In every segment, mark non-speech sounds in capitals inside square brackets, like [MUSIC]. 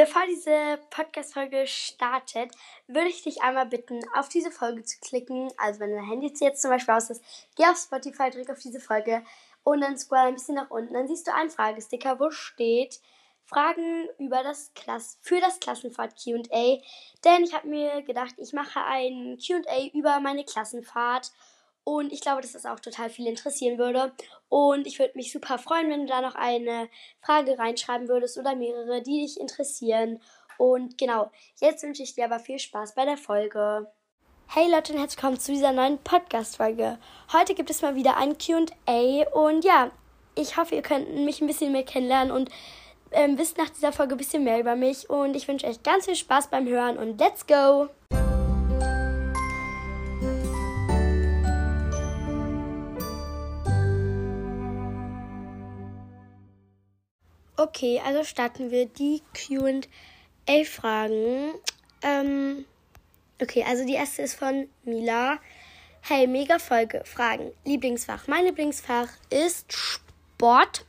Bevor diese Podcast-Folge startet, würde ich dich einmal bitten, auf diese Folge zu klicken. Also, wenn dein Handy jetzt zum Beispiel aus ist, geh auf Spotify, drück auf diese Folge und dann scroll ein bisschen nach unten. Dann siehst du einen Fragesticker, wo steht Fragen über das Klass für das Klassenfahrt QA. Denn ich habe mir gedacht, ich mache ein QA über meine Klassenfahrt und ich glaube, dass das auch total viel interessieren würde. Und ich würde mich super freuen, wenn du da noch eine Frage reinschreiben würdest oder mehrere, die dich interessieren. Und genau, jetzt wünsche ich dir aber viel Spaß bei der Folge. Hey Leute und herzlich willkommen zu dieser neuen Podcast-Folge. Heute gibt es mal wieder ein QA und ja, ich hoffe, ihr könnt mich ein bisschen mehr kennenlernen und ähm, wisst nach dieser Folge ein bisschen mehr über mich. Und ich wünsche euch ganz viel Spaß beim Hören und let's go! Okay, also starten wir die QA-Fragen. Ähm, okay, also die erste ist von Mila. Hey, mega Folge. Fragen. Lieblingsfach. Mein Lieblingsfach ist Sport.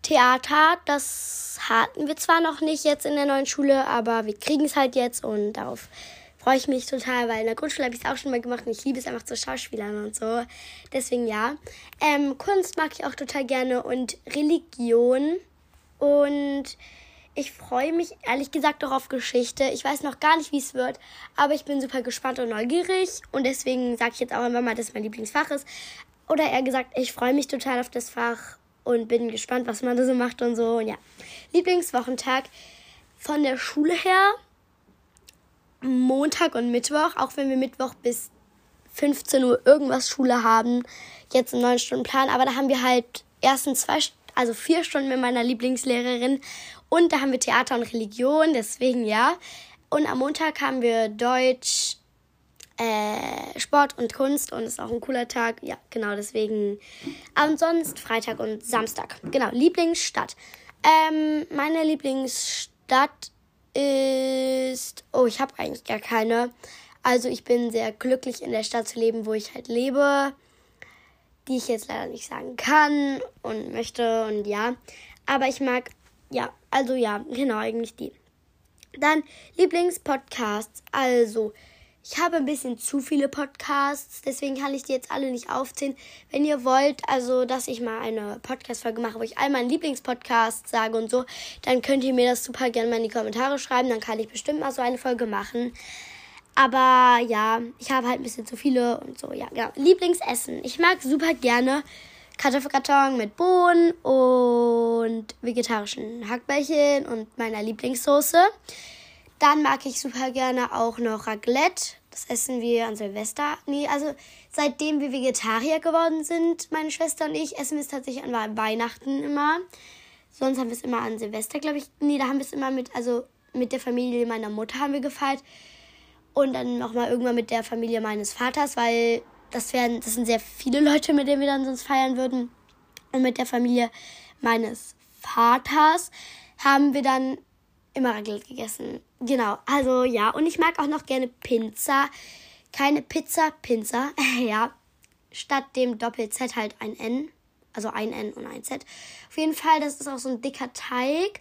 Theater, das hatten wir zwar noch nicht jetzt in der neuen Schule, aber wir kriegen es halt jetzt und darauf freue ich mich total, weil in der Grundschule habe ich es auch schon mal gemacht und ich liebe es einfach zu Schauspielern und so. Deswegen ja. Ähm, Kunst mag ich auch total gerne und Religion. Und ich freue mich ehrlich gesagt auch auf Geschichte. Ich weiß noch gar nicht, wie es wird, aber ich bin super gespannt und neugierig. Und deswegen sage ich jetzt auch immer mal, dass mein Lieblingsfach ist. Oder eher gesagt, ich freue mich total auf das Fach und bin gespannt, was man da so macht und so. Und ja, Lieblingswochentag von der Schule her. Montag und Mittwoch, auch wenn wir Mittwoch bis 15 Uhr irgendwas Schule haben, jetzt einen neun Stunden Plan, aber da haben wir halt erstens zwei also vier Stunden mit meiner Lieblingslehrerin. Und da haben wir Theater und Religion, deswegen ja. Und am Montag haben wir Deutsch, äh, Sport und Kunst und ist auch ein cooler Tag. Ja, genau, deswegen. Und sonst Freitag und Samstag. Genau, Lieblingsstadt. Ähm, meine Lieblingsstadt ist. Oh, ich habe eigentlich gar keine. Also ich bin sehr glücklich in der Stadt zu leben, wo ich halt lebe die ich jetzt leider nicht sagen kann und möchte und ja. Aber ich mag, ja, also ja, genau, eigentlich die. Dann Lieblingspodcasts. Also, ich habe ein bisschen zu viele Podcasts, deswegen kann ich die jetzt alle nicht aufzählen. Wenn ihr wollt, also, dass ich mal eine Podcast-Folge mache, wo ich all meinen Lieblingspodcasts sage und so, dann könnt ihr mir das super gerne mal in die Kommentare schreiben. Dann kann ich bestimmt mal so eine Folge machen. Aber ja, ich habe halt ein bisschen zu viele und so. Ja, genau. Lieblingsessen. Ich mag super gerne Kartoffelkarton mit Bohnen und vegetarischen Hackbällchen und meiner Lieblingssoße. Dann mag ich super gerne auch noch Raclette. Das essen wir an Silvester. Nee, also seitdem wir Vegetarier geworden sind, meine Schwester und ich, essen wir es tatsächlich an Weihnachten immer. Sonst haben wir es immer an Silvester, glaube ich. Nee, da haben wir es immer mit, also mit der Familie meiner Mutter haben wir gefeiert und dann nochmal irgendwann mit der Familie meines Vaters, weil das wären, das sind sehr viele Leute, mit denen wir dann sonst feiern würden. Und mit der Familie meines Vaters haben wir dann immer Raclette gegessen. Genau, also ja. Und ich mag auch noch gerne Pizza. Keine Pizza, Pinza. [LAUGHS] ja. Statt dem Doppel-Z halt ein N. Also ein N und ein Z. Auf jeden Fall, das ist auch so ein dicker Teig.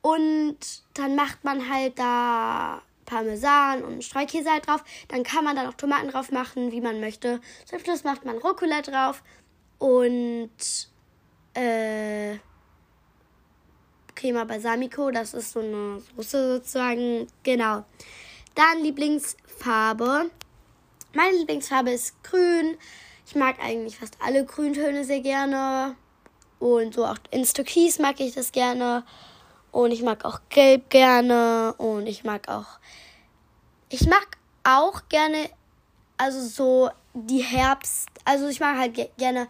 Und dann macht man halt da Parmesan und Streukäse halt drauf. Dann kann man da noch Tomaten drauf machen, wie man möchte. Zum Schluss macht man Rucola drauf und äh, Crema Balsamico. Das ist so eine Soße sozusagen. Genau. Dann Lieblingsfarbe. Meine Lieblingsfarbe ist grün. Ich mag eigentlich fast alle Grüntöne sehr gerne. Und so auch ins Türkis mag ich das gerne. Und ich mag auch Gelb gerne. Und ich mag auch. Ich mag auch gerne. Also so die Herbst. Also ich mag halt ge gerne.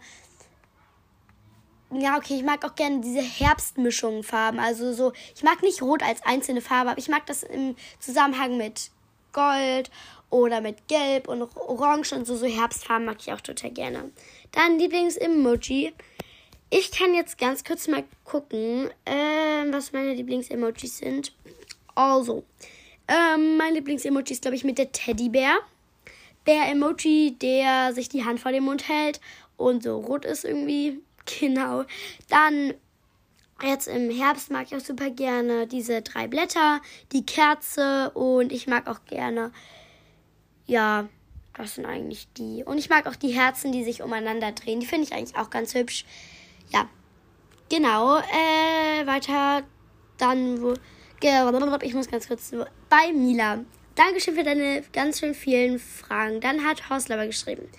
Ja, okay, ich mag auch gerne diese Herbstmischungen Farben. Also so, ich mag nicht Rot als einzelne Farbe, aber ich mag das im Zusammenhang mit Gold oder mit Gelb und Orange und so, so Herbstfarben mag ich auch total gerne. Dann Lieblings-Emoji. Ich kann jetzt ganz kurz mal gucken, äh, was meine Lieblings-Emojis sind. Also, ähm, mein Lieblings-Emoji ist, glaube ich, mit der Teddybär. Bär-Emoji, der sich die Hand vor den Mund hält und so rot ist irgendwie. [LAUGHS] Genau. Dann Jetzt im Herbst mag ich auch super gerne diese drei Blätter, die Kerze und ich mag auch gerne, ja, das sind eigentlich die. Und ich mag auch die Herzen, die sich umeinander drehen. Die finde ich eigentlich auch ganz hübsch. Ja, genau. Äh, weiter dann, wo, ich muss ganz kurz, bei Mila. Dankeschön für deine ganz schön vielen Fragen. Dann hat Horstlover geschrieben.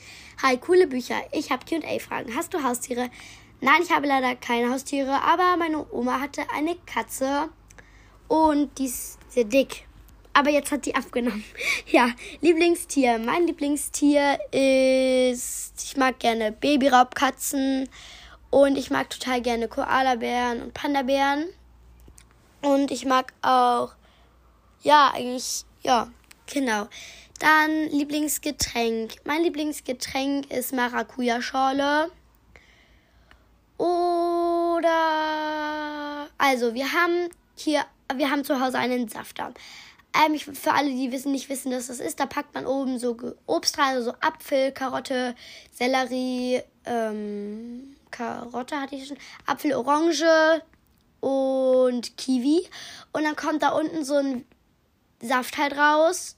Hi, coole Bücher. Ich habe Q&A-Fragen. Hast du Haustiere? Nein, ich habe leider keine Haustiere, aber meine Oma hatte eine Katze und die ist sehr dick. Aber jetzt hat die abgenommen. [LAUGHS] Ja, Lieblingstier. Mein Lieblingstier ist, ich mag gerne Babyraubkatzen und ich mag total gerne Koalabären und Pandabären. Und ich mag auch, ja, eigentlich, ja, genau. Dann Lieblingsgetränk. Mein Lieblingsgetränk ist Maracuja-Schorle. Oder also wir haben hier, wir haben zu Hause einen Safter. Ähm, ich, für alle, die wissen, nicht wissen, was das ist, da packt man oben so Obst rein, also so Apfel, Karotte, Sellerie, ähm, Karotte hatte ich schon, Apfel, Orange und Kiwi. Und dann kommt da unten so ein Saft halt raus.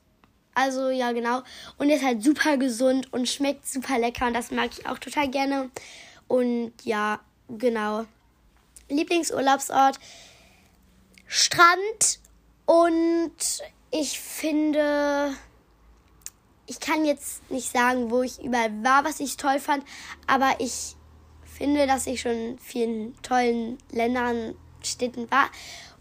Also ja, genau. Und ist halt super gesund und schmeckt super lecker. Und das mag ich auch total gerne. Und ja, genau. Lieblingsurlaubsort Strand und ich finde, ich kann jetzt nicht sagen, wo ich überall war, was ich toll fand, aber ich finde, dass ich schon in vielen tollen Ländern, Städten war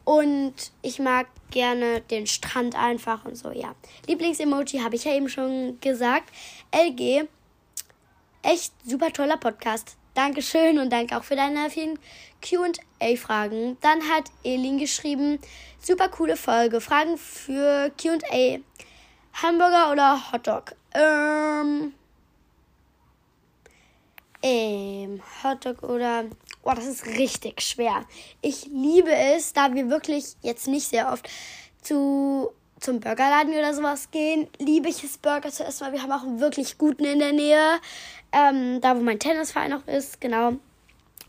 und ich mag gerne den Strand einfach und so, ja. Lieblingsemoji habe ich ja eben schon gesagt. LG, echt super toller Podcast. Dankeschön und danke auch für deine vielen QA-Fragen. Dann hat Elin geschrieben, super coole Folge. Fragen für QA. Hamburger oder Hotdog? Ähm, ähm, Hotdog oder. Oh, das ist richtig schwer. Ich liebe es, da wir wirklich jetzt nicht sehr oft zu zum Burgerladen oder sowas gehen, liebe ich es, Burger zu essen, weil wir haben auch einen wirklich guten in der Nähe. Ähm, da, wo mein Tennisverein noch ist, genau.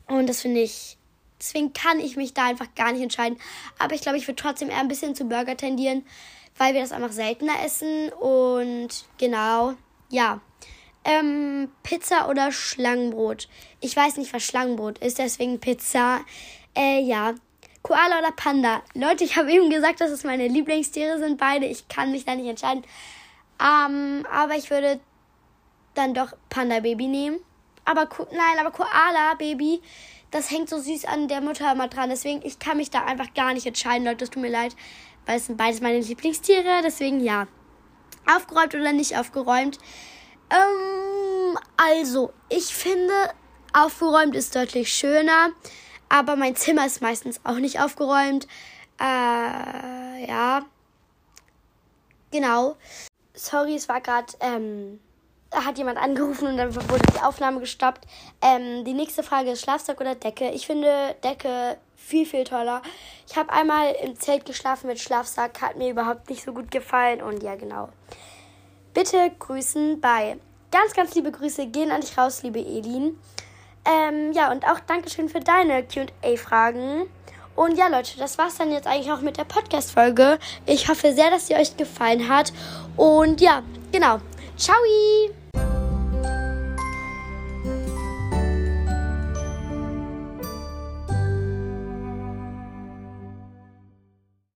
Und das finde ich, deswegen kann ich mich da einfach gar nicht entscheiden. Aber ich glaube, ich würde trotzdem eher ein bisschen zu Burger tendieren, weil wir das einfach seltener essen. Und genau, ja. Ähm, Pizza oder Schlangenbrot? Ich weiß nicht, was Schlangenbrot ist, deswegen Pizza. Äh, ja. Koala oder Panda? Leute, ich habe eben gesagt, dass es meine Lieblingstiere sind, beide. Ich kann mich da nicht entscheiden. Ähm, aber ich würde dann doch Panda Baby nehmen. Aber nein, aber Koala Baby, das hängt so süß an der Mutter immer dran. Deswegen, ich kann mich da einfach gar nicht entscheiden, Leute. Das tut mir leid, weil es sind beides meine Lieblingstiere. Deswegen ja. Aufgeräumt oder nicht aufgeräumt? Ähm, also, ich finde, aufgeräumt ist deutlich schöner. Aber mein Zimmer ist meistens auch nicht aufgeräumt. Äh, ja. Genau. Sorry, es war gerade, ähm, da hat jemand angerufen und dann wurde die Aufnahme gestoppt. Ähm, die nächste Frage ist Schlafsack oder Decke. Ich finde Decke viel, viel toller. Ich habe einmal im Zelt geschlafen mit Schlafsack, hat mir überhaupt nicht so gut gefallen und ja, genau. Bitte grüßen bei. Ganz, ganz liebe Grüße gehen an dich raus, liebe Elin. Ähm, ja, und auch Dankeschön für deine QA-Fragen. Und ja, Leute, das war's dann jetzt eigentlich auch mit der Podcast-Folge. Ich hoffe sehr, dass sie euch gefallen hat. Und ja, genau. Ciao!